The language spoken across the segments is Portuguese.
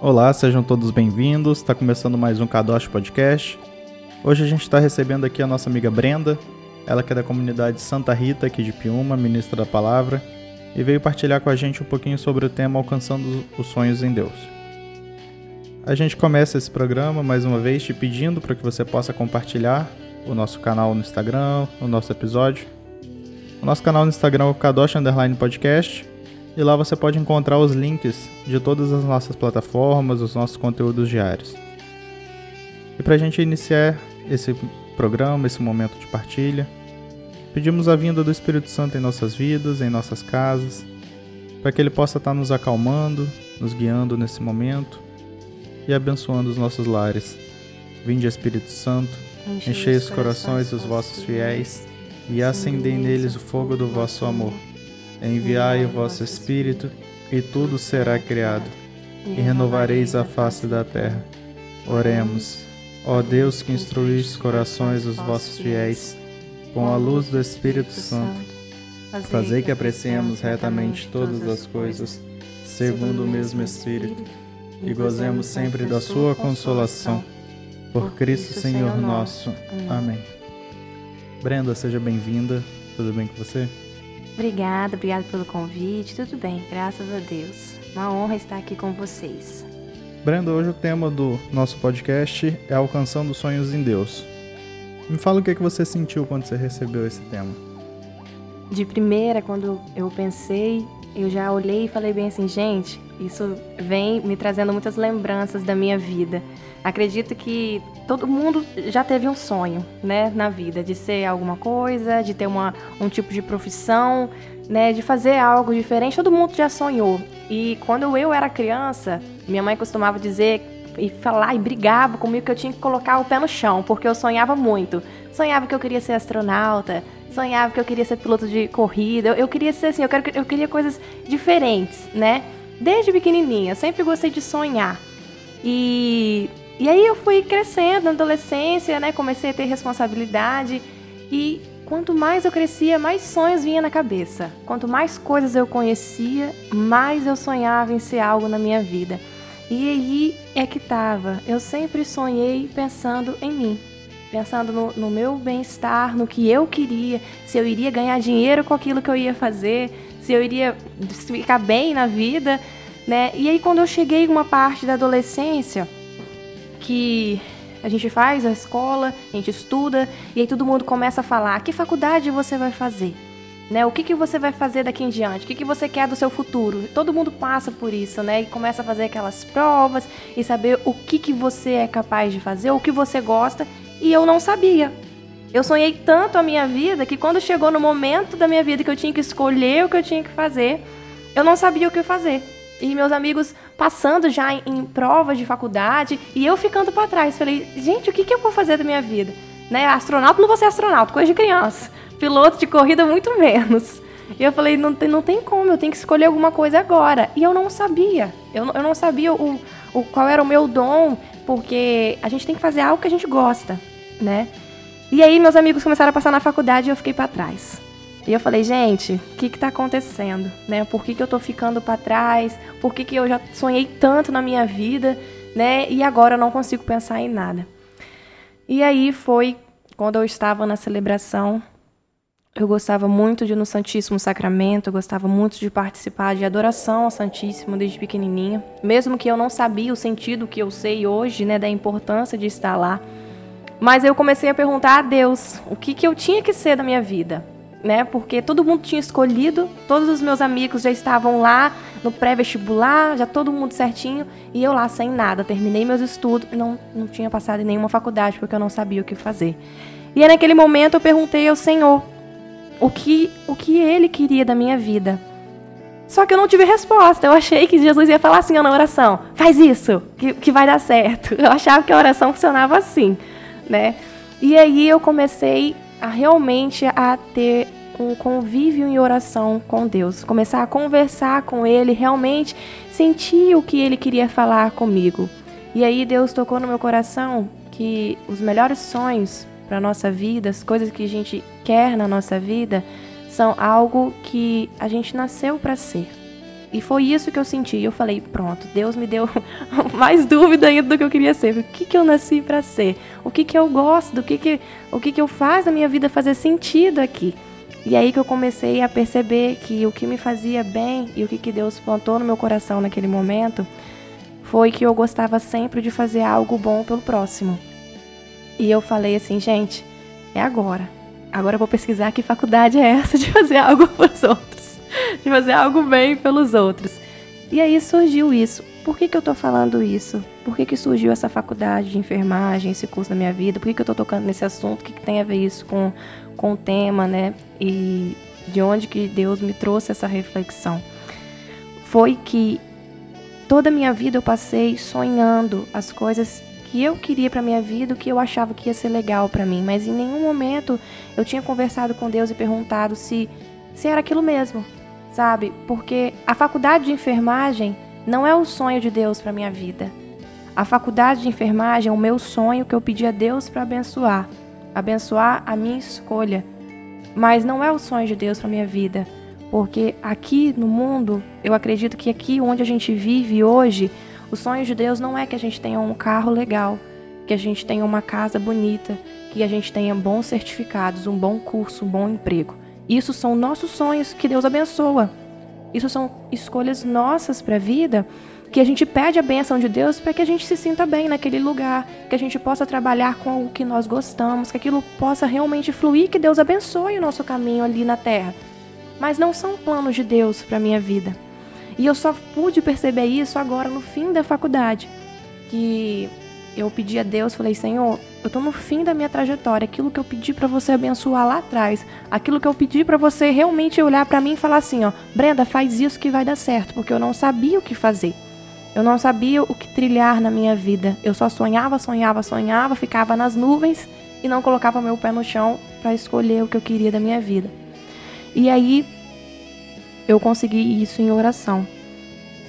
Olá, sejam todos bem-vindos. Está começando mais um Kadosh Podcast. Hoje a gente está recebendo aqui a nossa amiga Brenda, ela que é da comunidade Santa Rita aqui de Piuma, ministra da palavra, e veio partilhar com a gente um pouquinho sobre o tema Alcançando os Sonhos em Deus. A gente começa esse programa mais uma vez te pedindo para que você possa compartilhar o nosso canal no Instagram, o nosso episódio. O nosso canal no Instagram é o Kadosh Underline Podcast e lá você pode encontrar os links de todas as nossas plataformas, os nossos conteúdos diários. E para a gente iniciar esse programa, esse momento de partilha, pedimos a vinda do Espírito Santo em nossas vidas, em nossas casas, para que ele possa estar nos acalmando, nos guiando nesse momento e abençoando os nossos lares. Vinde, Espírito Santo, enchei os corações dos vossos fiéis e acendei neles o fogo do vosso amor. Enviai o vosso Espírito, e tudo será criado, e renovareis a face da terra. Oremos. Ó Deus que instruís os corações dos vossos fiéis, com a luz do Espírito Santo, fazei que apreciemos retamente todas as coisas, segundo o mesmo Espírito, e gozemos sempre da sua consolação. Por Cristo Senhor nosso. Amém. Brenda, seja bem-vinda. Tudo bem com você? Obrigada, obrigada pelo convite. Tudo bem, graças a Deus. Uma honra estar aqui com vocês. Brenda, hoje o tema do nosso podcast é Alcançando Sonhos em Deus. Me fala o que, é que você sentiu quando você recebeu esse tema. De primeira, quando eu pensei, eu já olhei e falei bem assim, gente, isso vem me trazendo muitas lembranças da minha vida. Acredito que todo mundo já teve um sonho, né, na vida, de ser alguma coisa, de ter uma, um tipo de profissão, né, de fazer algo diferente. Todo mundo já sonhou. E quando eu era criança, minha mãe costumava dizer e falar e brigava comigo que eu tinha que colocar o pé no chão, porque eu sonhava muito. Sonhava que eu queria ser astronauta, sonhava que eu queria ser piloto de corrida. Eu, eu queria ser assim, eu, quero, eu queria coisas diferentes, né? Desde pequenininha, sempre gostei de sonhar. E, e aí eu fui crescendo na adolescência, né? Comecei a ter responsabilidade e quanto mais eu crescia, mais sonhos vinha na cabeça. Quanto mais coisas eu conhecia, mais eu sonhava em ser algo na minha vida. E aí é que tava. Eu sempre sonhei pensando em mim, pensando no, no meu bem-estar, no que eu queria, se eu iria ganhar dinheiro com aquilo que eu ia fazer, se eu iria ficar bem na vida, né? E aí quando eu cheguei uma parte da adolescência que a gente faz a escola, a gente estuda e aí todo mundo começa a falar: "Que faculdade você vai fazer?" Né? O que, que você vai fazer daqui em diante? O que, que você quer do seu futuro? Todo mundo passa por isso, né? E começa a fazer aquelas provas e saber o que, que você é capaz de fazer, o que você gosta e eu não sabia. Eu sonhei tanto a minha vida que quando chegou no momento da minha vida que eu tinha que escolher o que eu tinha que fazer, eu não sabia o que fazer. E meus amigos passando já em, em provas de faculdade e eu ficando para trás. Falei, gente, o que, que eu vou fazer da minha vida? Né? Astronauta não vou ser astronauta, coisa de criança. Piloto de corrida, muito menos. E eu falei, não não tem como, eu tenho que escolher alguma coisa agora. E eu não sabia. Eu, eu não sabia o, o, qual era o meu dom, porque a gente tem que fazer algo que a gente gosta, né? E aí meus amigos começaram a passar na faculdade e eu fiquei para trás. E eu falei, gente, o que está acontecendo? Né? Por que, que eu estou ficando para trás? Por que, que eu já sonhei tanto na minha vida? Né? E agora eu não consigo pensar em nada. E aí foi quando eu estava na celebração. Eu gostava muito de ir no Santíssimo Sacramento, eu gostava muito de participar de adoração ao Santíssimo desde pequenininha. Mesmo que eu não sabia o sentido que eu sei hoje, né, da importância de estar lá. Mas eu comecei a perguntar a Deus o que, que eu tinha que ser da minha vida. Né? Porque todo mundo tinha escolhido, todos os meus amigos já estavam lá no pré-vestibular, já todo mundo certinho, e eu lá sem nada. Terminei meus estudos, não, não tinha passado em nenhuma faculdade porque eu não sabia o que fazer. E aí, naquele momento eu perguntei ao Senhor o que, o que Ele queria da minha vida. Só que eu não tive resposta. Eu achei que Jesus ia falar assim na oração: faz isso, que, que vai dar certo. Eu achava que a oração funcionava assim né? E aí eu comecei a realmente a ter um convívio em oração com Deus, começar a conversar com Ele, realmente sentir o que Ele queria falar comigo. E aí Deus tocou no meu coração que os melhores sonhos para nossa vida, as coisas que a gente quer na nossa vida, são algo que a gente nasceu para ser. E foi isso que eu senti. Eu falei, pronto, Deus me deu mais dúvida ainda do que eu queria ser. O que, que eu nasci para ser? O que, que eu gosto? Do que, que, o que, que eu faço na minha vida fazer sentido aqui? E aí que eu comecei a perceber que o que me fazia bem e o que, que Deus plantou no meu coração naquele momento foi que eu gostava sempre de fazer algo bom pelo próximo. E eu falei assim, gente, é agora. Agora vou pesquisar que faculdade é essa de fazer algo pelos outros, de fazer algo bem pelos outros. E aí surgiu isso. Por que, que eu tô falando isso? Por que, que surgiu essa faculdade de enfermagem, esse curso na minha vida? Por que, que eu tô tocando nesse assunto? O que, que tem a ver isso com, com o tema, né? E de onde que Deus me trouxe essa reflexão? Foi que toda a minha vida eu passei sonhando as coisas que eu queria para minha vida, o que eu achava que ia ser legal para mim, mas em nenhum momento eu tinha conversado com Deus e perguntado se se era aquilo mesmo, sabe? Porque a faculdade de enfermagem não é o sonho de Deus para minha vida. A faculdade de enfermagem é o meu sonho que eu pedi a Deus para abençoar, abençoar a minha escolha. Mas não é o sonho de Deus para minha vida, porque aqui no mundo, eu acredito que aqui onde a gente vive hoje, o sonho de Deus não é que a gente tenha um carro legal, que a gente tenha uma casa bonita, que a gente tenha bons certificados, um bom curso, um bom emprego. Isso são nossos sonhos que Deus abençoa. Isso são escolhas nossas para a vida que a gente pede a benção de Deus para que a gente se sinta bem naquele lugar, que a gente possa trabalhar com o que nós gostamos, que aquilo possa realmente fluir, que Deus abençoe o nosso caminho ali na terra. Mas não são planos de Deus para minha vida. E eu só pude perceber isso agora no fim da faculdade. Que eu pedi a Deus, falei, Senhor, eu tô no fim da minha trajetória, aquilo que eu pedi para você abençoar lá atrás, aquilo que eu pedi para você realmente olhar para mim e falar assim, ó, Brenda, faz isso que vai dar certo, porque eu não sabia o que fazer. Eu não sabia o que trilhar na minha vida. Eu só sonhava, sonhava, sonhava, ficava nas nuvens e não colocava meu pé no chão para escolher o que eu queria da minha vida. E aí eu consegui isso em oração.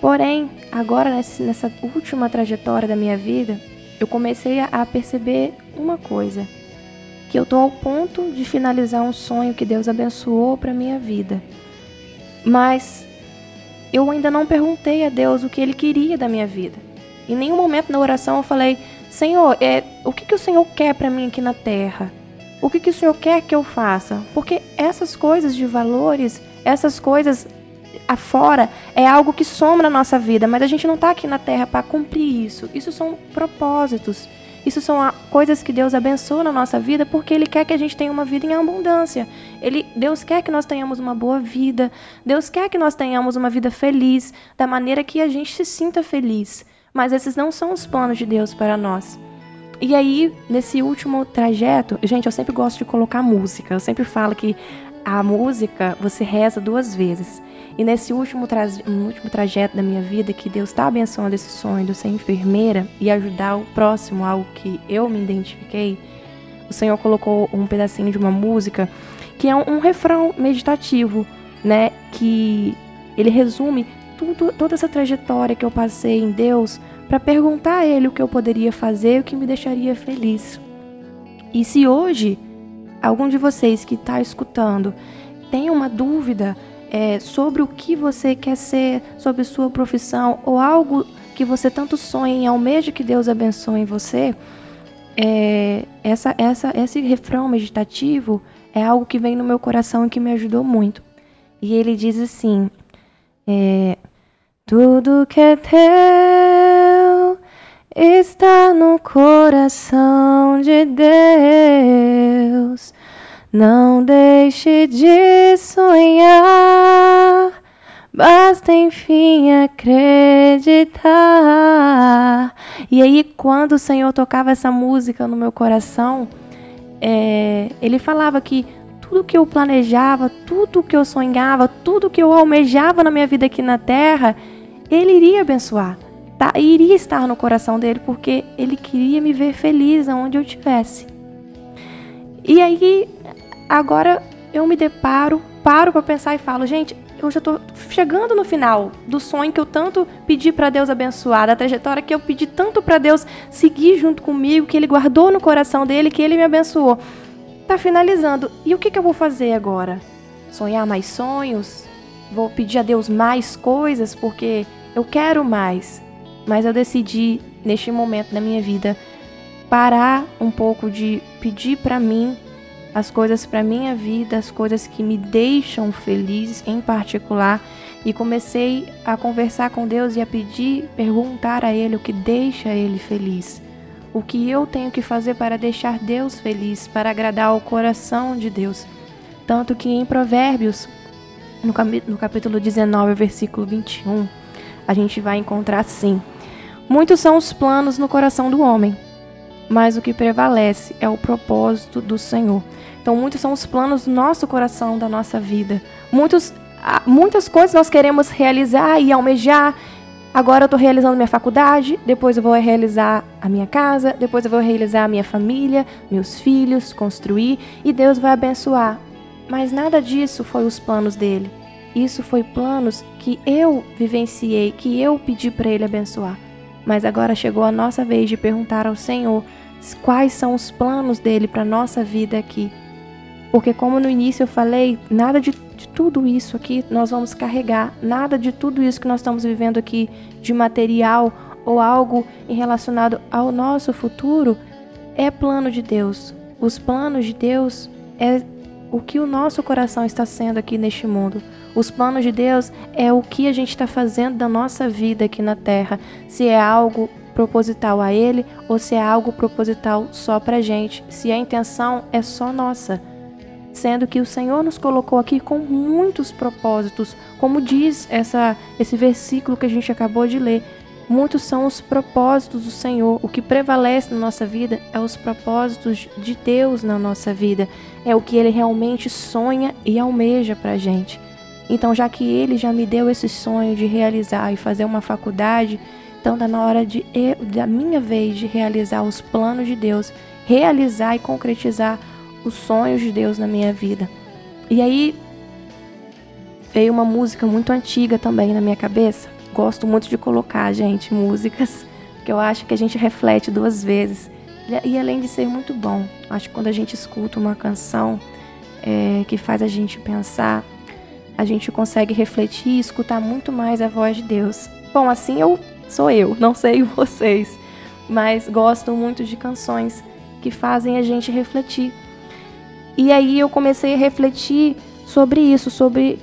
Porém, agora nessa última trajetória da minha vida, eu comecei a perceber uma coisa, que eu estou ao ponto de finalizar um sonho que Deus abençoou para minha vida. Mas eu ainda não perguntei a Deus o que Ele queria da minha vida. Em nenhum momento na oração eu falei, Senhor, é, o que, que o Senhor quer para mim aqui na terra? O que, que o Senhor quer que eu faça? Porque essas coisas de valores essas coisas afora é algo que soma na nossa vida, mas a gente não está aqui na terra para cumprir isso. Isso são propósitos. Isso são coisas que Deus abençoa na nossa vida porque Ele quer que a gente tenha uma vida em abundância. Ele, Deus quer que nós tenhamos uma boa vida. Deus quer que nós tenhamos uma vida feliz, da maneira que a gente se sinta feliz. Mas esses não são os planos de Deus para nós. E aí, nesse último trajeto, gente, eu sempre gosto de colocar música. Eu sempre falo que a música você reza duas vezes. E nesse último, tra último trajeto da minha vida, que Deus está abençoando esse sonho de ser enfermeira e ajudar o próximo, algo que eu me identifiquei, o Senhor colocou um pedacinho de uma música que é um, um refrão meditativo, né? Que ele resume tudo, toda essa trajetória que eu passei em Deus para perguntar a Ele o que eu poderia fazer, o que me deixaria feliz. E se hoje algum de vocês que está escutando tem uma dúvida é, sobre o que você quer ser, sobre sua profissão ou algo que você tanto sonha e almeja que Deus abençoe você, é, essa, essa, esse refrão meditativo é algo que vem no meu coração e que me ajudou muito. E ele diz assim: é, Tudo que é teu está no coração de Deus. Não deixe de sonhar, basta enfim acreditar. E aí, quando o Senhor tocava essa música no meu coração, é, ele falava que tudo que eu planejava, tudo que eu sonhava, tudo que eu almejava na minha vida aqui na terra, ele iria abençoar. Tá? Iria estar no coração dele, porque ele queria me ver feliz aonde eu estivesse. E aí, agora eu me deparo, paro para pensar e falo, gente, eu já estou chegando no final do sonho que eu tanto pedi para Deus abençoar, da trajetória que eu pedi tanto para Deus seguir junto comigo, que Ele guardou no coração dele, que Ele me abençoou. Tá finalizando. E o que, que eu vou fazer agora? Sonhar mais sonhos? vou pedir a Deus mais coisas porque eu quero mais. Mas eu decidi, neste momento da minha vida, parar um pouco de pedir para mim as coisas para minha vida, as coisas que me deixam feliz em particular, e comecei a conversar com Deus e a pedir, perguntar a ele o que deixa ele feliz. O que eu tenho que fazer para deixar Deus feliz, para agradar ao coração de Deus. Tanto que em Provérbios, no capítulo 19, versículo 21, a gente vai encontrar assim: Muitos são os planos no coração do homem, mas o que prevalece é o propósito do Senhor. Então, muitos são os planos do nosso coração, da nossa vida. Muitos, muitas coisas nós queremos realizar e almejar. Agora eu estou realizando minha faculdade, depois eu vou realizar a minha casa, depois eu vou realizar a minha família, meus filhos, construir e Deus vai abençoar. Mas nada disso foi os planos dele. Isso foi planos que eu vivenciei, que eu pedi para ele abençoar. Mas agora chegou a nossa vez de perguntar ao Senhor quais são os planos dele para nossa vida aqui. Porque como no início eu falei, nada de, de tudo isso aqui nós vamos carregar, nada de tudo isso que nós estamos vivendo aqui de material ou algo relacionado ao nosso futuro é plano de Deus. Os planos de Deus é o que o nosso coração está sendo aqui neste mundo. Os planos de Deus é o que a gente está fazendo da nossa vida aqui na terra. Se é algo proposital a Ele ou se é algo proposital só para gente. Se a intenção é só nossa. Sendo que o Senhor nos colocou aqui com muitos propósitos, como diz essa, esse versículo que a gente acabou de ler. Muitos são os propósitos do Senhor. O que prevalece na nossa vida é os propósitos de Deus na nossa vida. É o que Ele realmente sonha e almeja para gente. Então, já que ele já me deu esse sonho de realizar e fazer uma faculdade, então está na hora de da minha vez de realizar os planos de Deus, realizar e concretizar os sonhos de Deus na minha vida. E aí veio uma música muito antiga também na minha cabeça. Gosto muito de colocar, gente, músicas que eu acho que a gente reflete duas vezes. E além de ser muito bom, acho que quando a gente escuta uma canção é, que faz a gente pensar a gente consegue refletir e escutar muito mais a voz de Deus. Bom, assim eu sou eu, não sei vocês, mas gosto muito de canções que fazem a gente refletir. E aí eu comecei a refletir sobre isso, sobre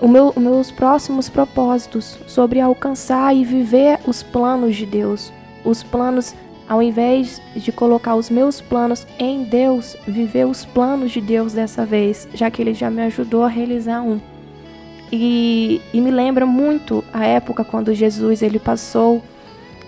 os meu, meus próximos propósitos, sobre alcançar e viver os planos de Deus. Os planos, ao invés de colocar os meus planos em Deus, viver os planos de Deus dessa vez, já que Ele já me ajudou a realizar um. E, e me lembra muito a época quando Jesus ele passou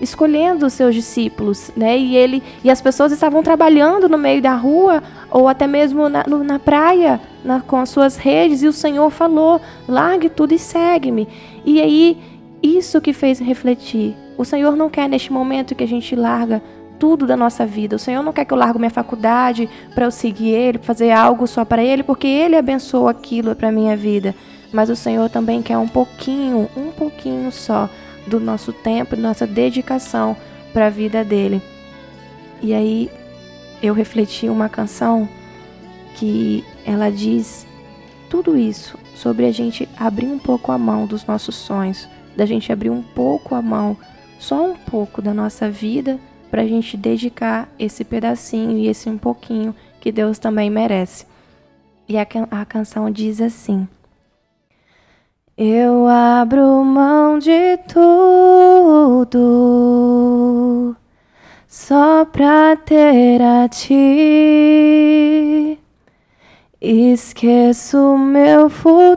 escolhendo os seus discípulos, né? E ele e as pessoas estavam trabalhando no meio da rua ou até mesmo na, no, na praia na, com as suas redes e o Senhor falou: largue tudo e segue-me. E aí isso que fez refletir. O Senhor não quer neste momento que a gente larga tudo da nossa vida. O Senhor não quer que eu largue minha faculdade para eu seguir Ele, fazer algo só para Ele, porque Ele abençoou aquilo para minha vida mas o Senhor também quer um pouquinho, um pouquinho só do nosso tempo, nossa dedicação para a vida dele. E aí eu refleti uma canção que ela diz tudo isso sobre a gente abrir um pouco a mão dos nossos sonhos, da gente abrir um pouco a mão, só um pouco da nossa vida para a gente dedicar esse pedacinho e esse um pouquinho que Deus também merece. E a, a canção diz assim. Eu abro mão de tudo só pra ter a ti. Esqueço meu futuro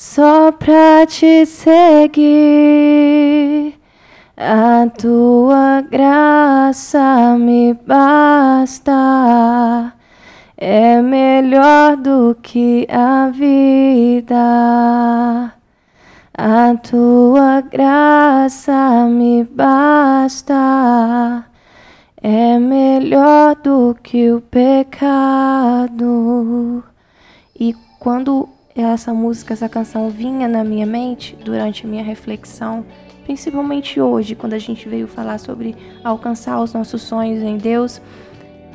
só pra te seguir. A tua graça me basta é melhor do que a vida. A tua graça me basta. É melhor do que o pecado. E quando essa música, essa canção vinha na minha mente durante a minha reflexão, principalmente hoje, quando a gente veio falar sobre alcançar os nossos sonhos em Deus,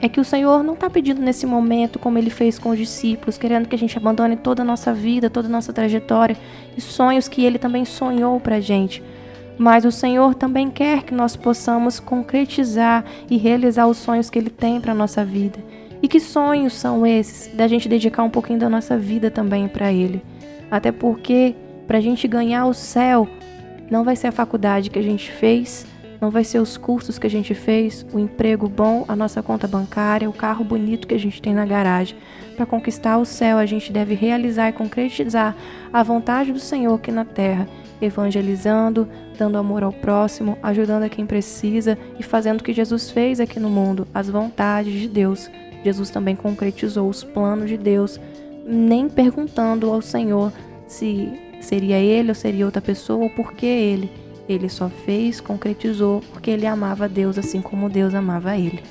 é que o Senhor não está pedindo nesse momento, como ele fez com os discípulos, querendo que a gente abandone toda a nossa vida, toda a nossa trajetória e sonhos que ele também sonhou para a gente. Mas o Senhor também quer que nós possamos concretizar e realizar os sonhos que ele tem para a nossa vida. E que sonhos são esses? Da gente dedicar um pouquinho da nossa vida também para ele. Até porque, para a gente ganhar o céu, não vai ser a faculdade que a gente fez, não vai ser os cursos que a gente fez, o emprego bom, a nossa conta bancária, o carro bonito que a gente tem na garagem. Para conquistar o céu, a gente deve realizar e concretizar a vontade do Senhor aqui na terra, evangelizando, dando amor ao próximo, ajudando a quem precisa e fazendo o que Jesus fez aqui no mundo, as vontades de Deus. Jesus também concretizou os planos de Deus, nem perguntando ao Senhor se seria ele ou seria outra pessoa ou por que ele. Ele só fez, concretizou, porque ele amava Deus assim como Deus amava ele.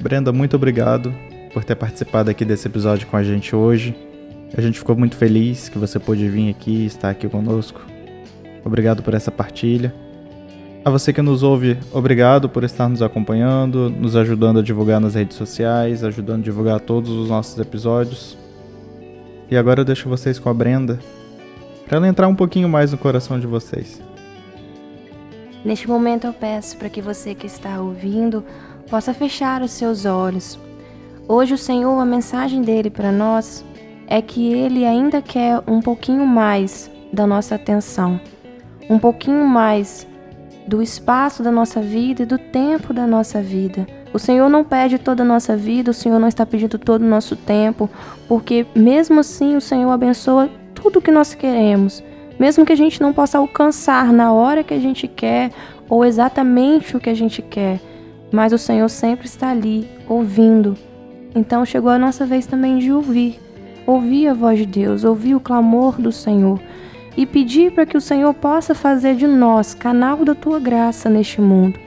Brenda, muito obrigado por ter participado aqui desse episódio com a gente hoje. A gente ficou muito feliz que você pôde vir aqui e estar aqui conosco. Obrigado por essa partilha. A você que nos ouve, obrigado por estar nos acompanhando, nos ajudando a divulgar nas redes sociais, ajudando a divulgar todos os nossos episódios. E agora eu deixo vocês com a Brenda para ela entrar um pouquinho mais no coração de vocês. Neste momento eu peço para que você que está ouvindo possa fechar os seus olhos. Hoje o Senhor, a mensagem dele para nós é que ele ainda quer um pouquinho mais da nossa atenção, um pouquinho mais do espaço da nossa vida e do tempo da nossa vida. O Senhor não pede toda a nossa vida, o Senhor não está pedindo todo o nosso tempo, porque mesmo assim o Senhor abençoa tudo o que nós queremos, mesmo que a gente não possa alcançar na hora que a gente quer ou exatamente o que a gente quer, mas o Senhor sempre está ali, ouvindo. Então chegou a nossa vez também de ouvir, ouvir a voz de Deus, ouvir o clamor do Senhor e pedir para que o Senhor possa fazer de nós canal da tua graça neste mundo,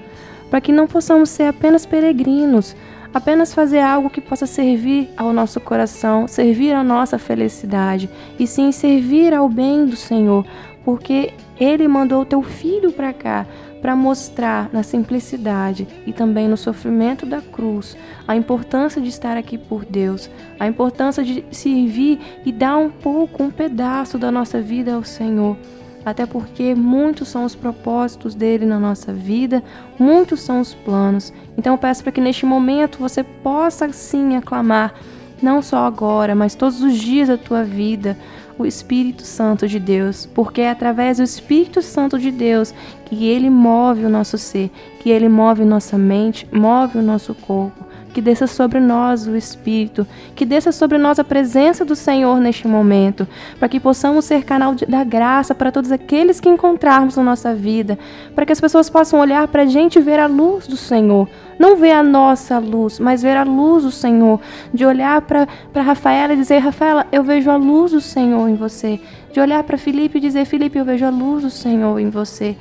para que não possamos ser apenas peregrinos, apenas fazer algo que possa servir ao nosso coração, servir à nossa felicidade, e sim servir ao bem do Senhor, porque Ele mandou o teu filho para cá para mostrar na simplicidade e também no sofrimento da cruz a importância de estar aqui por Deus, a importância de servir e dar um pouco, um pedaço da nossa vida ao Senhor até porque muitos são os propósitos dele na nossa vida, muitos são os planos. Então eu peço para que neste momento você possa sim aclamar, não só agora, mas todos os dias da tua vida, o Espírito Santo de Deus, porque é através do Espírito Santo de Deus que ele move o nosso ser, que ele move nossa mente, move o nosso corpo que desça sobre nós o Espírito, que desça sobre nós a presença do Senhor neste momento, para que possamos ser canal da graça para todos aqueles que encontrarmos na nossa vida, para que as pessoas possam olhar para a gente e ver a luz do Senhor. Não ver a nossa luz, mas ver a luz do Senhor. De olhar para Rafaela e dizer: Rafaela, eu vejo a luz do Senhor em você. De olhar para Felipe e dizer: Felipe, eu vejo a luz do Senhor em você.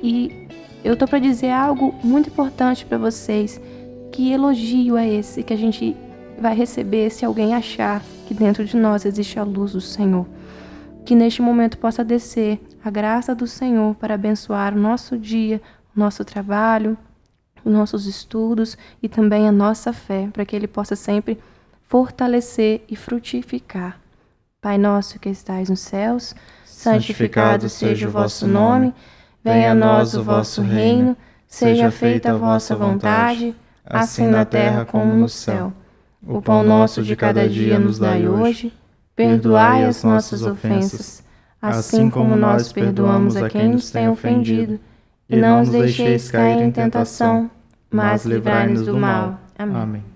E eu estou para dizer algo muito importante para vocês que elogio é esse que a gente vai receber se alguém achar que dentro de nós existe a luz do Senhor? Que neste momento possa descer a graça do Senhor para abençoar o nosso dia, o nosso trabalho, os nossos estudos e também a nossa fé, para que Ele possa sempre fortalecer e frutificar. Pai nosso que estais nos céus, santificado seja o vosso nome, venha a nós o vosso reino, seja feita a vossa vontade assim na terra como no céu. O pão nosso de cada dia nos dai hoje, perdoai as nossas ofensas, assim como nós perdoamos a quem nos tem ofendido, e não nos deixeis cair em tentação, mas livrai-nos do mal. Amém. Amém.